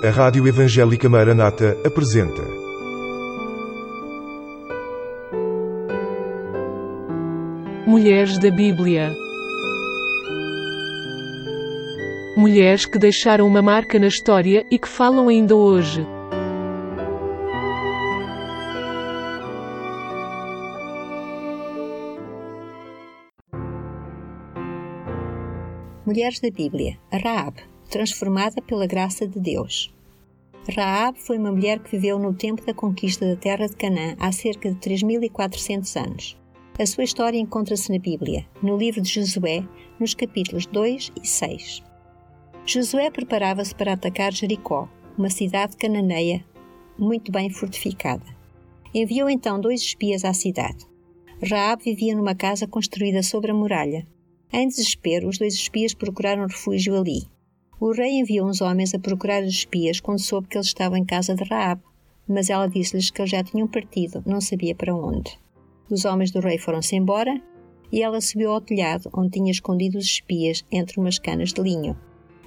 A Rádio Evangélica Maranata apresenta. Mulheres da Bíblia. Mulheres que deixaram uma marca na história e que falam ainda hoje. Mulheres da Bíblia, Raab, transformada pela graça de Deus. Raab foi uma mulher que viveu no tempo da conquista da terra de Canaã há cerca de 3400 anos. A sua história encontra-se na Bíblia, no livro de Josué, nos capítulos 2 e 6. Josué preparava-se para atacar Jericó, uma cidade cananeia muito bem fortificada. Enviou então dois espias à cidade. Raab vivia numa casa construída sobre a muralha. Em desespero, os dois espias procuraram refúgio ali. O rei enviou uns homens a procurar os espias quando soube que eles estavam em casa de Raab, mas ela disse-lhes que eles já tinham partido, não sabia para onde. Os homens do rei foram-se embora e ela subiu ao telhado onde tinha escondido os espias entre umas canas de linho.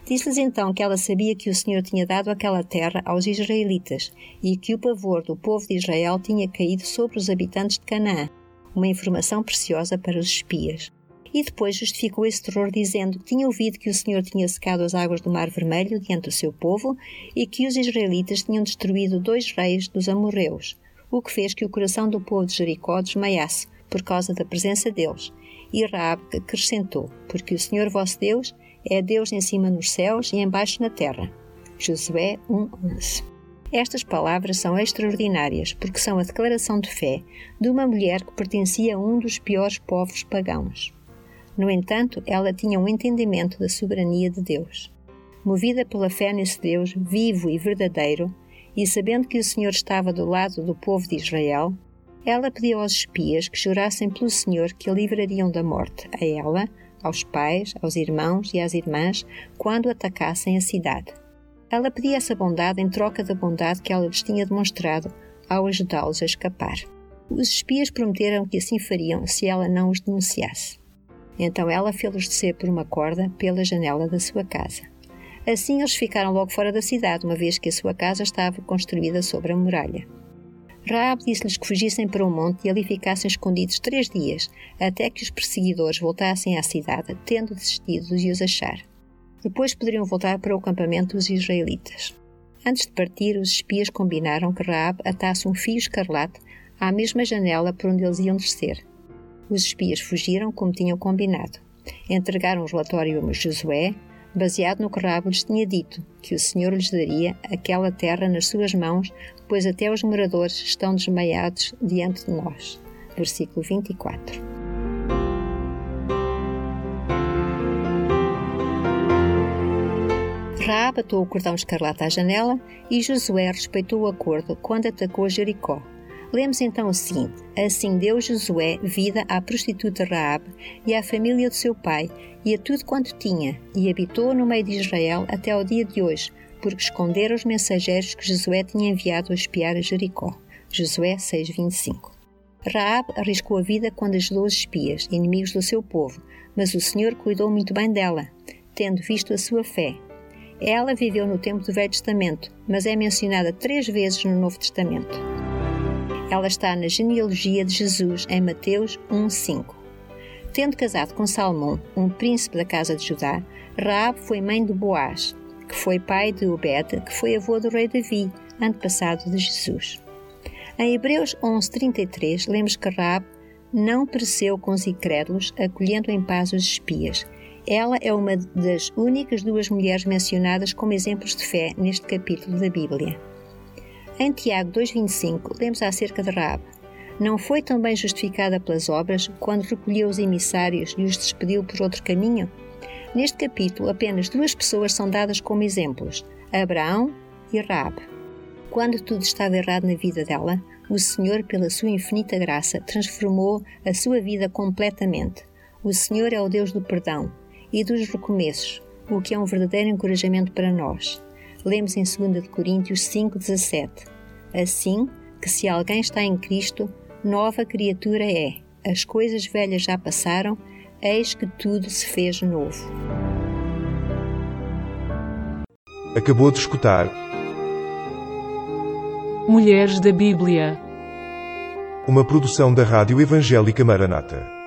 Disse-lhes então que ela sabia que o Senhor tinha dado aquela terra aos israelitas e que o pavor do povo de Israel tinha caído sobre os habitantes de Canaã, uma informação preciosa para os espias e depois justificou esse terror dizendo que tinha ouvido que o Senhor tinha secado as águas do Mar Vermelho diante do seu povo e que os israelitas tinham destruído dois reis dos amorreus, o que fez que o coração do povo de Jericó desmaiasse por causa da presença deles. E Raab acrescentou, porque o Senhor vosso Deus é Deus em cima nos céus e embaixo na terra. Josué 1:11. Estas palavras são extraordinárias porque são a declaração de fé de uma mulher que pertencia a um dos piores povos pagãos. No entanto, ela tinha um entendimento da soberania de Deus. Movida pela fé nesse Deus vivo e verdadeiro, e sabendo que o Senhor estava do lado do povo de Israel, ela pediu aos espias que jurassem pelo Senhor que a livrariam da morte, a ela, aos pais, aos irmãos e às irmãs, quando atacassem a cidade. Ela pedia essa bondade em troca da bondade que ela lhes tinha demonstrado ao ajudá-los a escapar. Os espias prometeram que assim fariam se ela não os denunciasse. Então ela fê-los descer por uma corda pela janela da sua casa. Assim eles ficaram logo fora da cidade, uma vez que a sua casa estava construída sobre a muralha. Raab disse-lhes que fugissem para o monte e ali ficassem escondidos três dias, até que os perseguidores voltassem à cidade, tendo desistido de os achar. Depois poderiam voltar para o campamento dos israelitas. Antes de partir, os espias combinaram que Raab atasse um fio escarlate à mesma janela por onde eles iam descer. Os espias fugiram como tinham combinado. Entregaram o relatório a Josué, baseado no que Rabo lhes tinha dito, que o Senhor lhes daria aquela terra nas suas mãos, pois até os moradores estão desmaiados diante de nós. Versículo 24. Raab atou o cordão escarlate à janela e Josué respeitou o acordo quando atacou Jericó. Lemos então o seguinte: Assim deu Josué vida à prostituta Raab e à família de seu pai e a tudo quanto tinha, e habitou no meio de Israel até ao dia de hoje, porque esconderam os mensageiros que Josué tinha enviado a espiar a Jericó. Josué 6:25. Raab arriscou a vida quando ajudou os espias, inimigos do seu povo, mas o Senhor cuidou muito bem dela, tendo visto a sua fé. Ela viveu no tempo do Velho Testamento, mas é mencionada três vezes no Novo Testamento. Ela está na genealogia de Jesus em Mateus 1:5. Tendo casado com Salmão, um príncipe da casa de Judá, Raab foi mãe de Boaz, que foi pai de Obed, que foi avô do rei Davi, antepassado de Jesus. Em Hebreus 11:33 lemos que Raab não pereceu com os incrédulos, acolhendo em paz os espias. Ela é uma das únicas duas mulheres mencionadas como exemplos de fé neste capítulo da Bíblia. Em Tiago 2,25, lemos acerca de Raab. Não foi também justificada pelas obras quando recolheu os emissários e os despediu por outro caminho? Neste capítulo, apenas duas pessoas são dadas como exemplos: Abraão e Raab. Quando tudo estava errado na vida dela, o Senhor, pela sua infinita graça, transformou a sua vida completamente. O Senhor é o Deus do perdão e dos recomeços, o que é um verdadeiro encorajamento para nós. Lemos em 2 Coríntios 5,17: Assim que se alguém está em Cristo, nova criatura é. As coisas velhas já passaram, eis que tudo se fez novo. Acabou de escutar Mulheres da Bíblia. Uma produção da Rádio Evangélica Maranata.